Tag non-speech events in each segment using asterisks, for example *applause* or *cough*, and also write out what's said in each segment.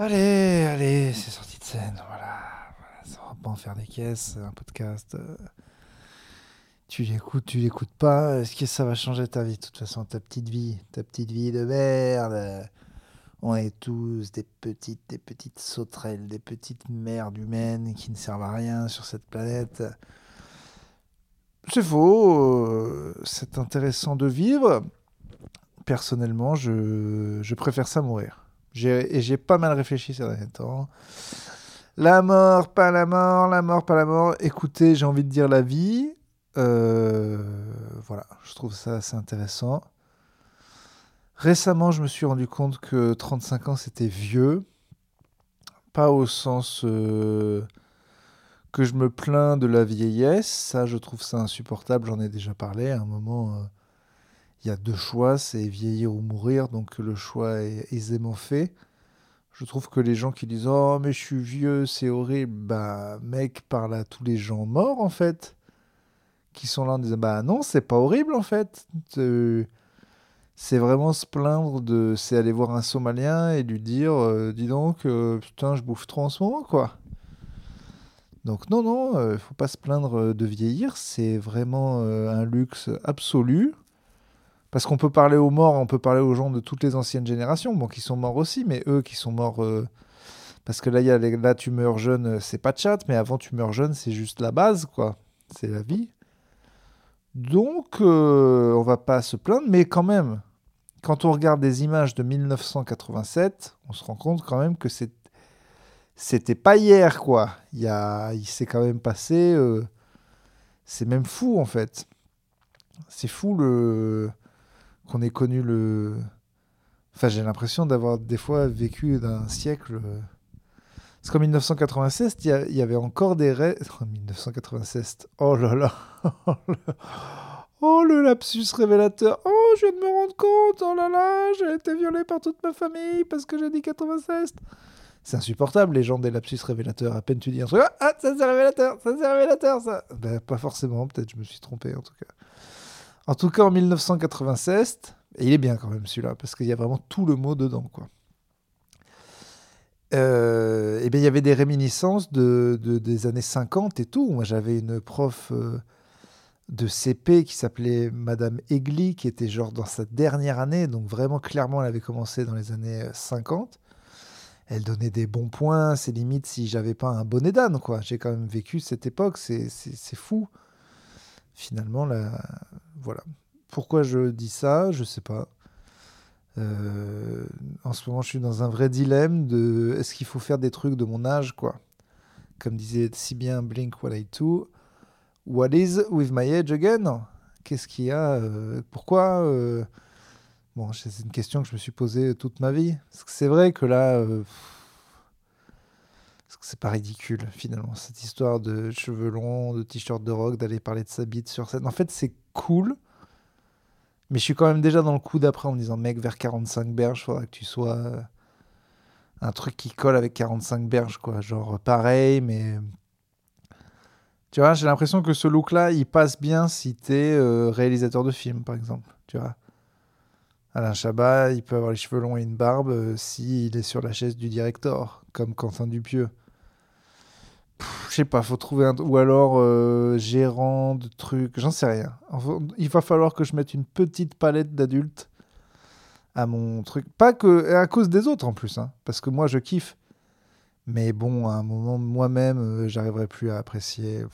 Allez, allez, c'est sorti de scène, voilà. ça va pas en faire des caisses, un podcast. euh, tu l'écoutes, tu l'écoutes pas. Est-ce que ça va changer ta vie De toute façon, ta petite vie, ta petite vie de merde? On est tous des petites, des petites sauterelles, des petites merdes humaines qui ne servent à rien sur cette planète. C'est faux. euh, C'est intéressant de vivre. Personnellement, je, je préfère ça mourir. Et j'ai pas mal réfléchi ces derniers temps. La mort, pas la mort, la mort, pas la mort. Écoutez, j'ai envie de dire la vie. Euh, voilà, je trouve ça assez intéressant. Récemment, je me suis rendu compte que 35 ans, c'était vieux. Pas au sens euh, que je me plains de la vieillesse. Ça, je trouve ça insupportable. J'en ai déjà parlé. À un moment, euh, il y a deux choix, c'est vieillir ou mourir. Donc le choix est aisément fait. Je trouve que les gens qui disent Oh, mais je suis vieux, c'est horrible. Bah, mec, parle à tous les gens morts, en fait. Qui sont là en disant Bah, non, c'est pas horrible, en fait. Euh, C'est vraiment se plaindre de. C'est aller voir un Somalien et lui dire euh, Dis donc, euh, putain, je bouffe trop en ce moment, quoi. Donc, non, non, il faut pas se plaindre de vieillir. C'est vraiment un luxe absolu. Parce qu'on peut parler aux morts, on peut parler aux gens de toutes les anciennes générations, bon, qui sont morts aussi, mais eux qui sont morts. euh, parce que là, y a les- là, tu meurs jeune, euh, c'est pas de chat, mais avant, tu meurs jeune, c'est juste la base, quoi. C'est la vie. Donc, euh, on va pas se plaindre, mais quand même, quand on regarde des images de 1987, on se rend compte quand même que c'est c'était pas hier, quoi. Il s'est quand même passé. euh, c'est même fou, en fait. C'est fou le qu'on ait connu le. Enfin, j'ai l'impression d'avoir des fois vécu d'un siècle. Parce qu'en 1996, il y, avait encore des rêves. En 1996, oh là *laughs* là Oh le lapsus révélateur Oh, je viens de me rendre compte Oh là là, j'ai été violé par toute ma famille parce que j'ai dit 96 C'est insupportable, les gens des lapsus révélateurs. À peine tu dis un truc, ah, ça c'est révélateur, ça c'est révélateur, ça Ben, pas forcément, peut-être je me suis trompé en tout cas. En tout cas, en 1996, et il est bien quand même celui-là, parce qu'il y a vraiment tout le mot dedans, quoi. Euh, et bien, il y avait des réminiscences de, de- des années 50 et tout. Moi, j'avais une prof euh, de CP qui s'appelait Madame Egli, qui était genre dans sa dernière année, donc vraiment clairement, elle avait commencé dans les années euh, 50. Elle donnait des bons points, c'est limite si j'avais pas un bonnet d'âne, quoi. J'ai quand même vécu cette époque, c'est fou. Finalement, là, voilà. Pourquoi je dis ça, je sais pas. Euh, en ce moment, je suis dans un vrai dilemme de est-ce qu'il faut faire des trucs de mon âge, quoi? Comme disait si bien Blink 182, What is with my age again? Qu'est-ce qu'il y a euh, Pourquoi euh, Bon, c'est une question que je me suis posée toute ma vie. Parce que c'est vrai que là, c'est pas ridicule finalement cette histoire de cheveux longs, de t-shirt de rock, d'aller parler de sa bite sur scène. En fait, c'est cool. Mais je suis quand même déjà dans le coup d'après en me disant, mec, vers 45 berges, faudra que tu sois euh, un truc qui colle avec 45 berges, quoi. Genre pareil, mais. Tu vois, j'ai l'impression que ce look-là, il passe bien si t'es euh, réalisateur de film, par exemple. Tu vois. Alain Chabat, il peut avoir les cheveux longs et une barbe euh, s'il est sur la chaise du directeur, comme Quentin Dupieux. Je sais pas, faut trouver un... Ou alors euh, gérant de trucs, j'en sais rien. Il va falloir que je mette une petite palette d'adultes à mon truc. Pas que à cause des autres en plus, hein, parce que moi je kiffe. Mais bon, à un moment, moi-même, euh, j'arriverai plus à apprécier.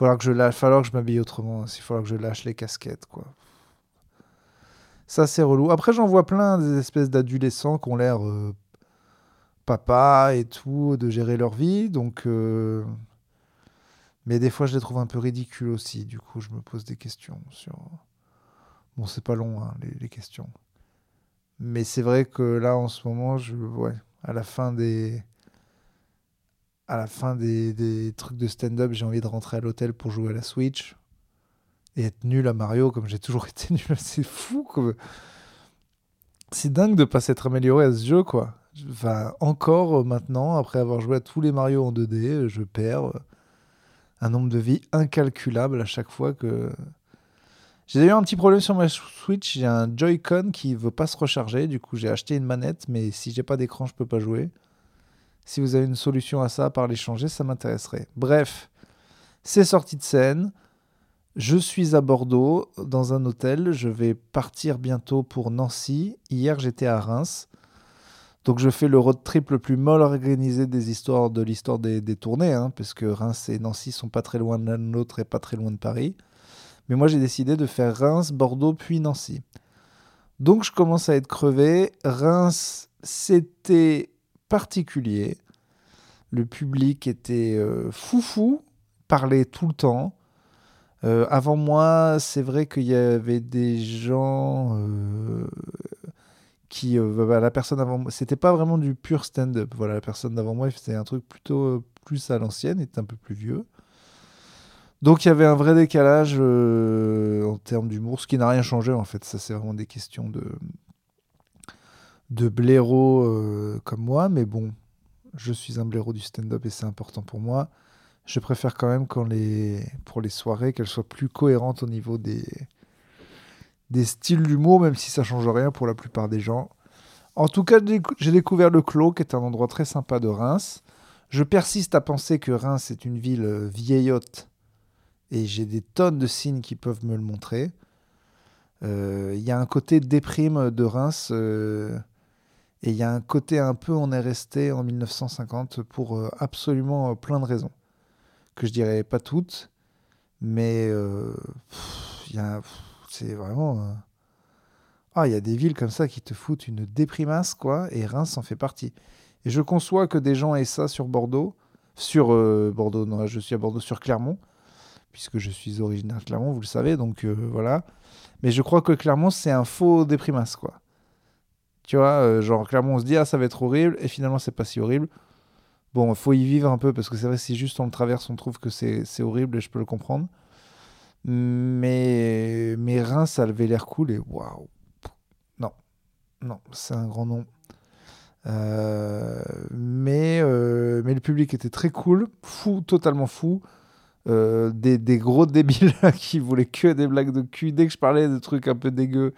Il que je lâche, falloir que je m'habille autrement. Il falloir que je lâche les casquettes, quoi. Ça, c'est relou. Après, j'en vois plein des espèces d'adolescents qui ont l'air euh, papa et tout, de gérer leur vie. Donc, euh, mais des fois, je les trouve un peu ridicules aussi. Du coup, je me pose des questions sur. Bon, c'est pas long, hein, les, questions. Mais c'est vrai que là, en ce moment, je, ouais, à la fin des, à la fin des, des trucs de stand-up, j'ai envie de rentrer à l'hôtel pour jouer à la Switch et être nul à Mario comme j'ai toujours *laughs* été nul. C'est fou. C'est dingue de pas s'être amélioré à ce jeu, quoi. Encore euh, maintenant, après avoir joué à tous les Mario en 2D, euh, je perds euh, un nombre de vies incalculable à chaque fois que J'ai eu un petit problème sur ma Switch. J'ai un Joy-Con qui veut pas se recharger. Du coup, j'ai acheté une manette, mais si j'ai pas d'écran, je peux pas jouer. Si vous avez une solution à ça, par l'échanger, ça m'intéresserait. Bref, c'est sorti de scène. Je suis à Bordeaux dans un hôtel. Je vais partir bientôt pour Nancy. Hier, j'étais à Reims. Donc je fais le road trip le plus mal organisé des histoires de l'histoire des, tournées, hein, parce que Reims et Nancy sont pas très loin de l'un de l'autre et pas très loin de Paris. Mais moi j'ai décidé de faire Reims, Bordeaux puis Nancy. Donc je commence à être crevé. Reims, c'était particulier. Le public était euh, foufou, parlait tout le temps. Euh, avant moi, c'est vrai qu'il y avait des gens euh, qui euh, bah, bah, la personne avant moi c'était pas vraiment du pur stand-up. Voilà la personne d'avant moi c'était un truc plutôt euh, plus à l'ancienne était un peu plus vieux. Donc il y avait un vrai décalage euh, en termes d'humour ce qui n'a rien changé en fait. Ça c'est vraiment des questions de de blaireau comme moi. Mais bon je suis un blaireau du stand-up et c'est important pour moi. Je préfère quand même quand les pour les soirées qu'elles soient plus cohérentes au niveau des des styles d'humour, même si ça change rien pour la plupart des gens. En tout cas, j'ai découvert le Clos, qui est un endroit très sympa de Reims. Je persiste à penser que Reims est une ville euh, vieillotte, et j'ai des tonnes de signes qui peuvent me le montrer. Euh, il y a un côté déprime de Reims, euh, et il y a un côté un peu on est resté en 1950 pour absolument plein de raisons. Que je dirais pas toutes, mais il y a c'est vraiment. Euh, ah, il y a des villes comme ça qui te foutent une déprimasse, quoi, et Reims en fait partie. Et je conçois que des gens aient ça sur Bordeaux, sur euh, Bordeaux, non, je suis à Bordeaux, sur Clermont, puisque je suis originaire de Clermont, vous le savez, donc euh, voilà. Mais je crois que Clermont, c'est un faux déprimasse, quoi. Tu vois, genre Clermont, on se dit, ah, ça va être horrible, et finalement, c'est pas si horrible. Bon, il faut y vivre un peu, parce que c'est vrai, si juste on le traverse, on trouve que c'est horrible, et je peux le comprendre. Mais ça avait l'air cool et waouh. Non, non, c'est un grand nom. Euh, mais, euh, mais le public était très cool, fou, totalement fou. Euh, des, des, gros *laughs* débiles qui voulaient que des blagues de cul. Dès que je parlais de trucs un peu dégueux,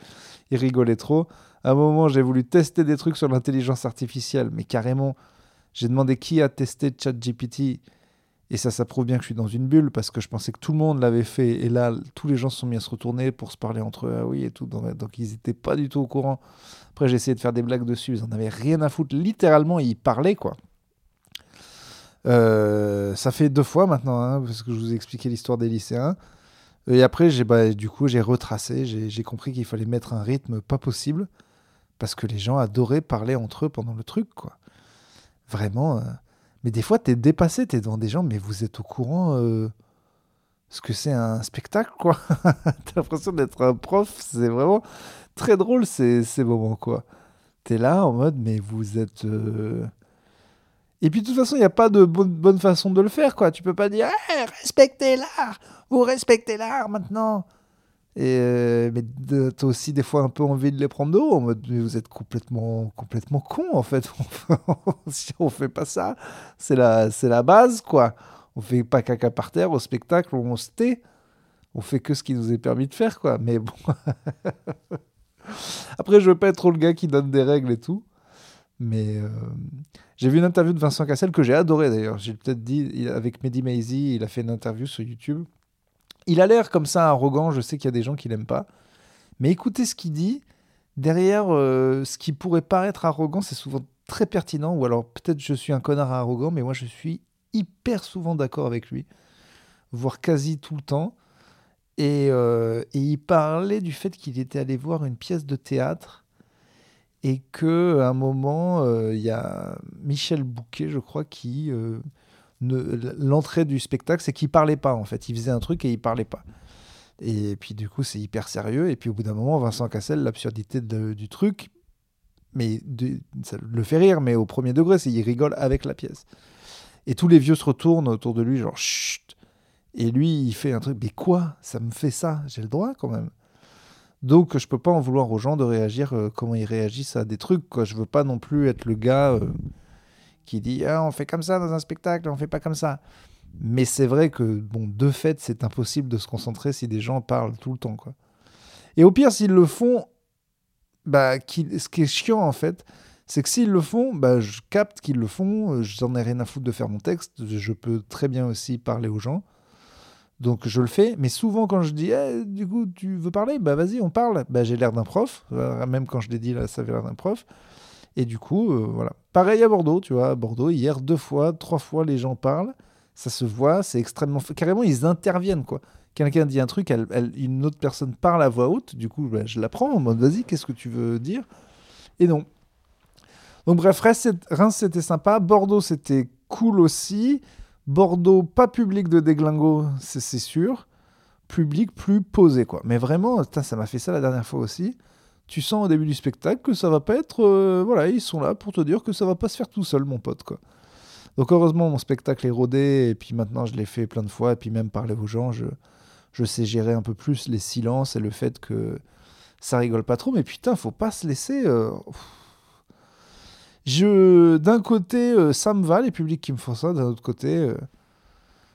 ils rigolaient trop. À un moment, j'ai voulu tester des trucs sur l'intelligence artificielle, mais carrément, j'ai demandé qui a testé ChatGPT. Et ça, ça prouve bien que je suis dans une bulle parce que je pensais que tout le monde l'avait fait. Et là, tous les gens se sont mis à se retourner pour se parler entre eux. Ah oui, et tout. Donc, ils n'étaient pas du tout au courant. Après, j'ai essayé de faire des blagues dessus. Ils n'en avaient rien à foutre. Littéralement, ils parlaient, quoi. Euh, ça fait deux fois maintenant, hein, parce que je vous ai expliqué l'histoire des lycéens. Et après, bah, du coup, j'ai retracé. J'ai, compris qu'il fallait mettre un rythme pas possible parce que les gens adoraient parler entre eux pendant le truc, quoi. Vraiment. Euh, mais des fois, tu es dépassé, tu es devant des gens, mais vous êtes au courant euh, ce que c'est un spectacle, quoi. *laughs* tu as l'impression d'être un prof, c'est vraiment très drôle ces, ces moments, quoi. Tu es là en mode, mais vous êtes. Euh, Et puis de toute façon, il n'y a pas de bonne, bonne, façon de le faire, quoi. Tu peux pas dire, hey, respectez l'art, vous respectez l'art maintenant. Euh, mais t'as aussi des fois un peu envie de les prendre de haut, en mode mais vous êtes complètement complètement con en fait. *laughs* on fait pas ça, c'est la c'est la base quoi. On fait pas caca par terre au spectacle, on se tait. On fait que ce qui nous est permis de faire quoi. Mais bon. *laughs* Après, je veux pas être trop le gars qui donne des règles et tout. Mais euh, j'ai vu une interview de Vincent Cassel que j'ai adoré d'ailleurs. J'ai peut-être dit avec Mehdi Maizy, il a fait une interview sur YouTube il a l'air comme ça arrogant, je sais qu'il y a des gens qui l'aiment pas. Mais écoutez ce qu'il dit. Derrière, euh, ce qui pourrait paraître arrogant, c'est souvent très pertinent. Ou alors peut-être je suis un connard arrogant, mais moi je suis hyper souvent d'accord avec lui. Voire quasi tout le temps. Et, euh, il parlait du fait qu'il était allé voir une pièce de théâtre et que un moment, euh, il y a Michel Bouquet, je crois, qui l'entrée du spectacle, c'est qu'il parlait pas en fait. Il faisait un truc et il parlait pas. Et puis du coup, c'est hyper sérieux. Et puis au bout d'un moment, Vincent Cassel, l'absurdité du truc, mais ça le fait rire, mais au premier degré, c'est il rigole avec la pièce. Et tous les vieux se retournent autour de lui, genre chut. Et lui, il fait un truc, mais quoi? Ça me fait ça? J'ai le droit quand même. Donc, je peux pas en vouloir aux gens de réagir euh, comment ils réagissent à des trucs. Quoi. Je veux pas non plus être le gars. Euh, qui dit ah, on fait comme ça dans un spectacle, on fait pas comme ça. Mais c'est vrai que, bon, de fait, c'est impossible de se concentrer si des gens parlent tout le temps, quoi. Et au pire, s'ils le font, bah, ce qui est chiant en fait, c'est que s'ils le font, bah, je capte qu'ils le font, j'en ai rien à foutre de faire mon texte, je peux très bien aussi parler aux gens. Donc je le fais, mais souvent quand je dis eh, du coup tu veux parler, bah vas-y on parle, bah j'ai l'air d'un prof, euh, même quand je l'ai dit là ça avait l'air d'un prof. Et du coup euh, voilà. Pareil à Bordeaux, tu vois, à Bordeaux hier deux fois, trois fois les gens parlent, ça se voit, c'est extrêmement carrément ils interviennent quoi. Quelqu'un dit un truc, une autre personne parle à voix haute, du coup bah, je la prends en mode vas-y qu'est-ce que tu veux dire? Et non. Donc bref, Reims c'était sympa, Bordeaux c'était cool aussi. Bordeaux, pas public de déglingo, c'est sûr. Public plus posé, quoi. Mais vraiment, ça m'a fait ça la dernière fois aussi. Tu sens au début du spectacle que ça va pas être. Euh, voilà, ils sont là pour te dire que ça va pas se faire tout seul, mon pote, quoi. Donc heureusement, mon spectacle est rodé, et puis maintenant je l'ai fait plein de fois, et puis même parler aux gens, je, je sais gérer un peu plus les silences et le fait que ça rigole pas trop. Mais putain, faut pas se laisser. Euh, je, d'un côté, euh, ça me va, les publics qui me font ça. D'un autre côté, euh,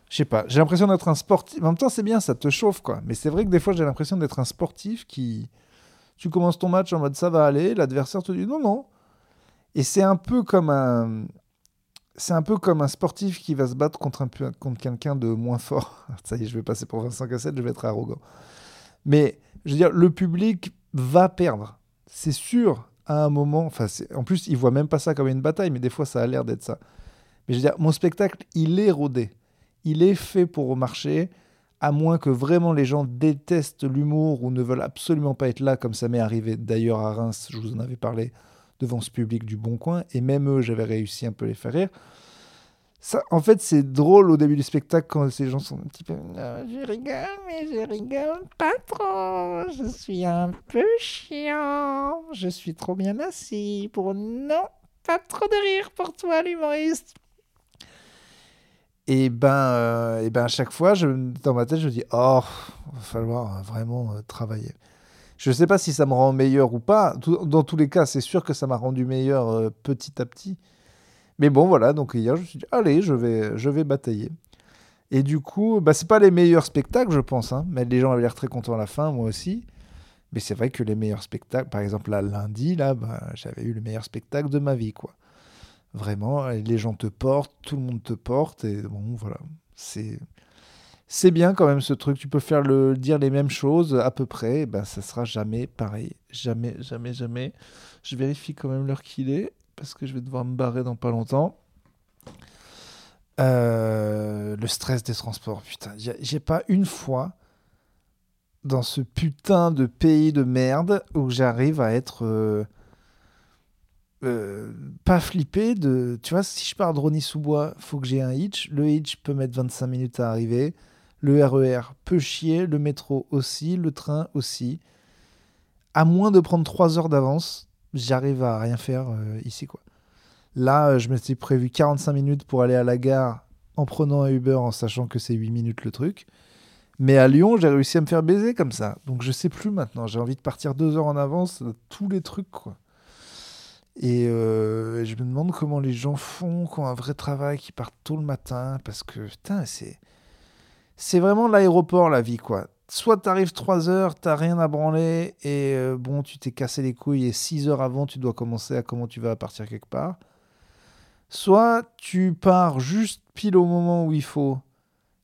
je sais pas. J'ai l'impression d'être un sportif. En même temps, c'est bien, ça te chauffe, quoi. Mais c'est vrai que des fois, j'ai l'impression d'être un sportif qui. Tu commences ton match en mode ça va aller, l'adversaire te dit non, non. Et c'est un peu comme un. C'est un peu comme un sportif qui va se battre contre, un, contre quelqu'un de moins fort. *laughs* ça y est, je vais passer pour Vincent Cassette, je vais être arrogant. Mais, je veux dire, le public va perdre. C'est sûr à un moment, en plus, ils voient même pas ça comme une bataille, mais des fois, ça a l'air d'être ça. Mais je veux dire, mon spectacle, il est rodé. Il est fait pour marcher, à moins que vraiment les gens détestent l'humour ou ne veulent absolument pas être là, comme ça m'est arrivé d'ailleurs à Reims, je vous en avais parlé devant ce public du Bon Coin, et même eux, j'avais réussi un peu à les faire rire en fait, c'est drôle au début du spectacle quand ces gens sont un petit peu. je rigole, mais je rigole pas trop. Je suis un peu chiant. Je suis trop bien assis pour non, pas trop de rire pour toi, l'humoriste. Et ben, euh, et ben, à chaque fois, je, dans ma tête, je me dis Oh, va falloir vraiment euh, travailler. Je ne sais pas si ça me rend meilleur ou pas. dans tous les cas, c'est sûr que ça m'a rendu meilleur euh, petit à petit. Mais bon, voilà, donc hier, je me suis dit, allez, je vais, je vais batailler. Et du coup, bah, c'est pas les meilleurs spectacles, je pense, hein, mais les gens avaient l'air très contents à la fin, moi aussi. Mais c'est vrai que les meilleurs spectacles, par exemple, là, lundi, là, bah, j'avais eu le meilleur spectacle de ma vie, quoi. Vraiment, les gens te portent, tout le monde te porte, et bon, voilà, c'est... C'est bien quand même ce truc, tu peux faire dire les mêmes choses à peu près, et ben ça sera jamais pareil, jamais, jamais, jamais. Je vérifie quand même l'heure qu'il est parce que je vais devoir me barrer dans pas longtemps. Euh, le stress des transports, putain. J'ai pas une fois dans ce putain de pays de merde où j'arrive à être euh, euh, pas flippé de. Tu vois, si je pars de Rony-sous-Bois, faut que j'ai un hitch. Le hitch peut mettre 25 minutes à arriver. Le RER e peut chier. Le métro aussi. Le train aussi. À moins de prendre 3 heures d'avance, j'arrive à rien faire euh, ici. quoi. Là, euh, je m'étais prévu 45 minutes pour aller à la gare en prenant un Uber en sachant que c'est 8 minutes le truc. Mais à Lyon, j'ai réussi à me faire baiser comme ça. Donc je sais plus maintenant. J'ai envie de partir deux heures en avance, tous les trucs. quoi. Et euh, je me demande comment les gens font, qui un vrai travail, qui partent tôt le matin. Parce que, putain, c'est. C'est vraiment l'aéroport, la vie, quoi soit tu arrives 3 heures, tu rien à branler, et euh, bon, tu t'es cassé les couilles, et 6 heures avant, tu dois commencer à comment tu vas partir quelque part. Soit tu pars juste pile au moment où il faut,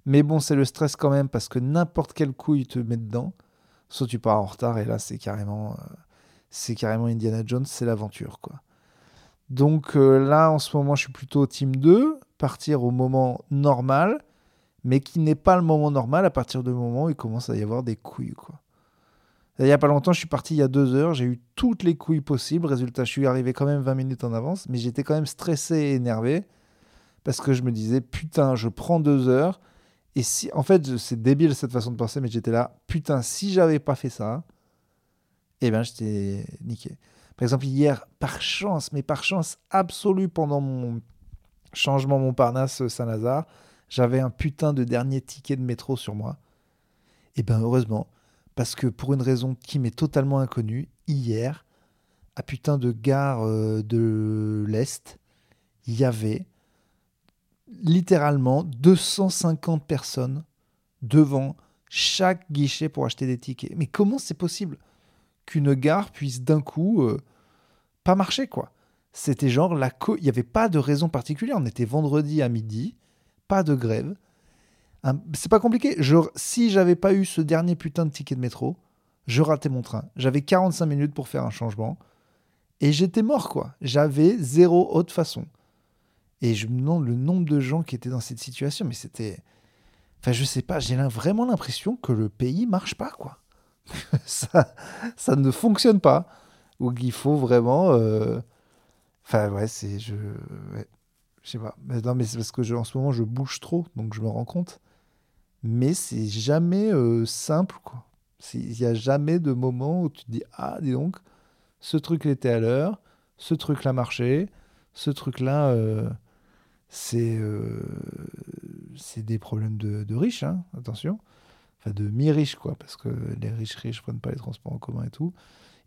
mais bon, c'est le stress quand même, parce que n'importe quelle couille te met dedans. Soit tu pars en retard, et là, c'est carrément, euh, c'est carrément Indiana Jones, c'est l'aventure, quoi. Donc euh, là, en ce moment, je suis plutôt team 2, partir au moment normal mais qui n'est pas le moment normal à partir du moment où il commence à y avoir des couilles. Quoi. Il n'y a pas longtemps, je suis parti il y a deux heures, j'ai eu toutes les couilles possibles. Résultat, je suis arrivé quand même 20 minutes en avance, mais j'étais quand même stressé et énervé parce que je me disais, putain, je prends deux heures. Et si, en fait, c'est débile cette façon de penser, mais j'étais là, putain, si j'avais pas fait ça, eh ben, j'étais niqué. Par exemple, hier, par chance, mais par chance absolue pendant mon changement Montparnasse-Saint-Lazare, j'avais un putain de dernier ticket de métro sur moi. Et ben heureusement, parce que pour une raison qui m'est totalement inconnue, hier, à putain de gare euh, de l'Est, il y avait littéralement 250 personnes devant chaque guichet pour acheter des tickets. Mais comment c'est possible? Qu'une gare puisse d'un coup euh, pas marcher, quoi. C'était genre, la co- il n'y avait pas de raison particulière. On était vendredi à midi, pas de grève. C'est pas compliqué. Je, si j'avais pas eu ce dernier putain de ticket de métro, je ratais mon train. J'avais 45 minutes pour faire un changement. Et j'étais mort, quoi. J'avais zéro autre façon. Et je me demande le nombre de gens qui étaient dans cette situation, mais c'était. Enfin, je sais pas, j'ai vraiment l'impression que le pays marche pas, quoi. *laughs* ça, ça ne fonctionne pas. Ou qu'il faut vraiment. euh, Enfin, ouais, c'est. Je. sais pas. Mais non, mais c'est parce que en ce moment, je bouge trop, donc je me rends compte. Mais c'est jamais euh, simple, quoi. Il n'y a jamais de moment où tu te dis Ah, dis donc, ce truc était à l'heure, ce truc-là marchait, ce truc-là, euh, c'est c'est des problèmes de, de riches, hein, attention. Enfin, de mi-riches, quoi, parce que les riches riches prennent pas les transports en commun et tout.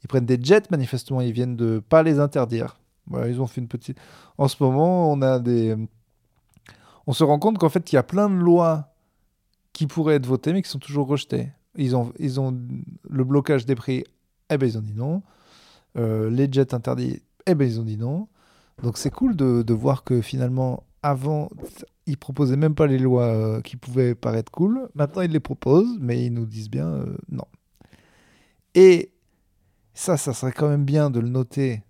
Ils prennent des jets, manifestement, ils viennent de pas les interdire. Voilà, ils ont fait une petite. En ce moment, on a des. On se rend compte qu'en fait, il y a plein de lois qui pourraient être votées, mais qui sont toujours rejetées. Ils ont, ils ont le blocage des prix, eh ben ils ont dit non. Euh, les jets interdits, eh ben ils ont dit non. Donc c'est cool de, de voir que finalement, avant, ils proposaient même pas les lois euh, qui pouvaient paraître cool. Maintenant, ils les proposent, mais ils nous disent bien euh, non. Et ça, ça serait quand même bien de le noter.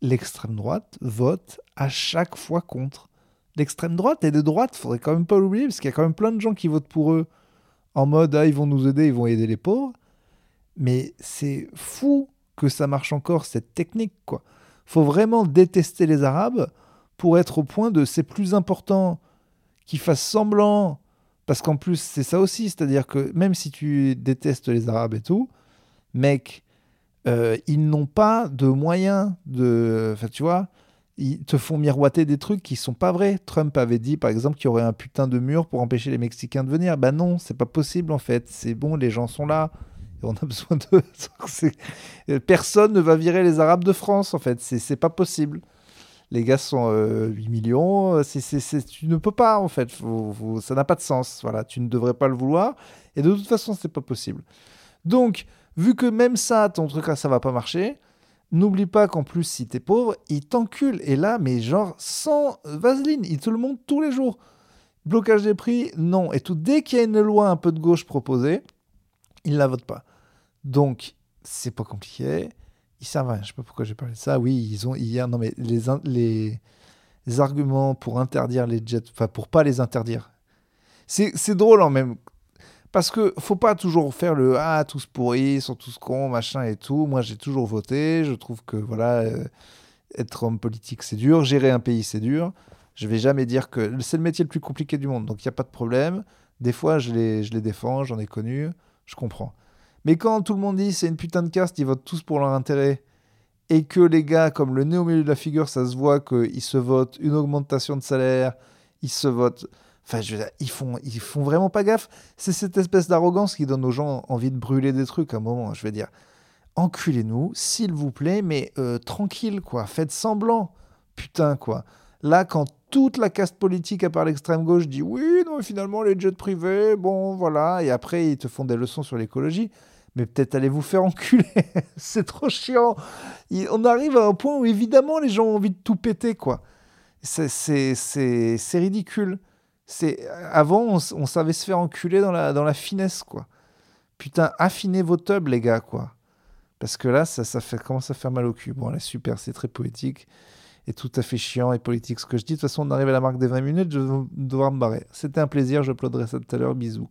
L'extrême droite vote à chaque fois contre. L'extrême droite et de droite, faudrait quand même pas l'oublier, parce qu'il y a quand même plein de gens qui votent pour eux en mode ah, ils vont nous aider, ils vont aider les pauvres. Mais c'est fou que ça marche encore, cette technique, quoi. Faut vraiment détester les Arabes pour être au point de c'est plus important qu'ils fassent semblant. Parce qu'en plus, c'est ça aussi, c'est-à-dire que même si tu détestes les Arabes et tout, mec, euh, ils n'ont pas de moyens de. Enfin, tu vois, ils te font miroiter des trucs qui sont pas vrais. Trump avait dit, par exemple, qu'il y aurait un putain de mur pour empêcher les Mexicains de venir. Ben non, c'est pas possible en fait. C'est bon, les gens sont là. On a *laughs* besoin de. c'est- Personne ne va virer les Arabes de France en fait. C'est pas possible. Les gars sont euh, 8 millions. C'est- tu ne peux pas en fait. Ça n'a pas de sens. Voilà, tu ne devrais pas le vouloir. Et de toute façon, c'est pas possible. Donc, vu que même ça, ton truc là, ça va pas marcher, n'oublie pas qu'en plus, si t'es pauvre, ils t'enculent. Et là, mais genre, sans vaseline, ils te le montrent tous les jours. Blocage des prix, non. Et tout, dès qu'il y a une loi un peu de gauche proposée, ils la votent pas. Donc, c'est pas compliqué. Ils servent à rien. Je sais pas pourquoi j'ai parlé de ça. Oui, ils ont hier. Non, mais les, les, arguments pour interdire les jets, enfin, pour pas les interdire. C'est drôle en même. Parce que faut pas toujours faire le ah tous pourris, sont tous cons, machin et tout. Moi j'ai toujours voté, je trouve que voilà euh, être homme politique c'est dur, gérer un pays c'est dur. Je vais jamais dire que c'est le métier le plus compliqué du monde, donc il y a pas de problème. Des fois je les je les défends, j'en ai connu, je comprends. Mais quand tout le monde dit c'est une putain de caste, ils votent tous pour leur intérêt et que les gars comme le nez au milieu de la figure, ça se voit qu'ils se votent une augmentation de salaire, ils se votent Enfin, je veux dire, ils font, ils font vraiment pas gaffe. C'est cette espèce d'arrogance qui donne aux gens envie de brûler des trucs à un moment. Je veux dire, enculez-nous, s'il vous plaît, mais euh, tranquille, quoi. Faites semblant. Putain, quoi. Là, quand toute la caste politique, à part l'extrême gauche, dit oui, non, finalement, les jets privés, bon, voilà. Et après, ils te font des leçons sur l'écologie. Mais peut-être allez vous faire enculer. *laughs* C'est trop chiant. On arrive à un point où, évidemment, les gens ont envie de tout péter, quoi. C'est- ridicule. C'est avant on savait se faire enculer dans la dans la finesse quoi. Putain, affinez vos tubs les gars quoi. Parce que là ça ça fait commence à faire mal au cul. Bon là super, c'est très poétique et tout à fait chiant et politique ce que je dis. De toute façon, on arrive à la marque des 20 minutes, je vais devoir me barrer. C'était un plaisir, je uploaderai ça tout à l'heure. Bisous.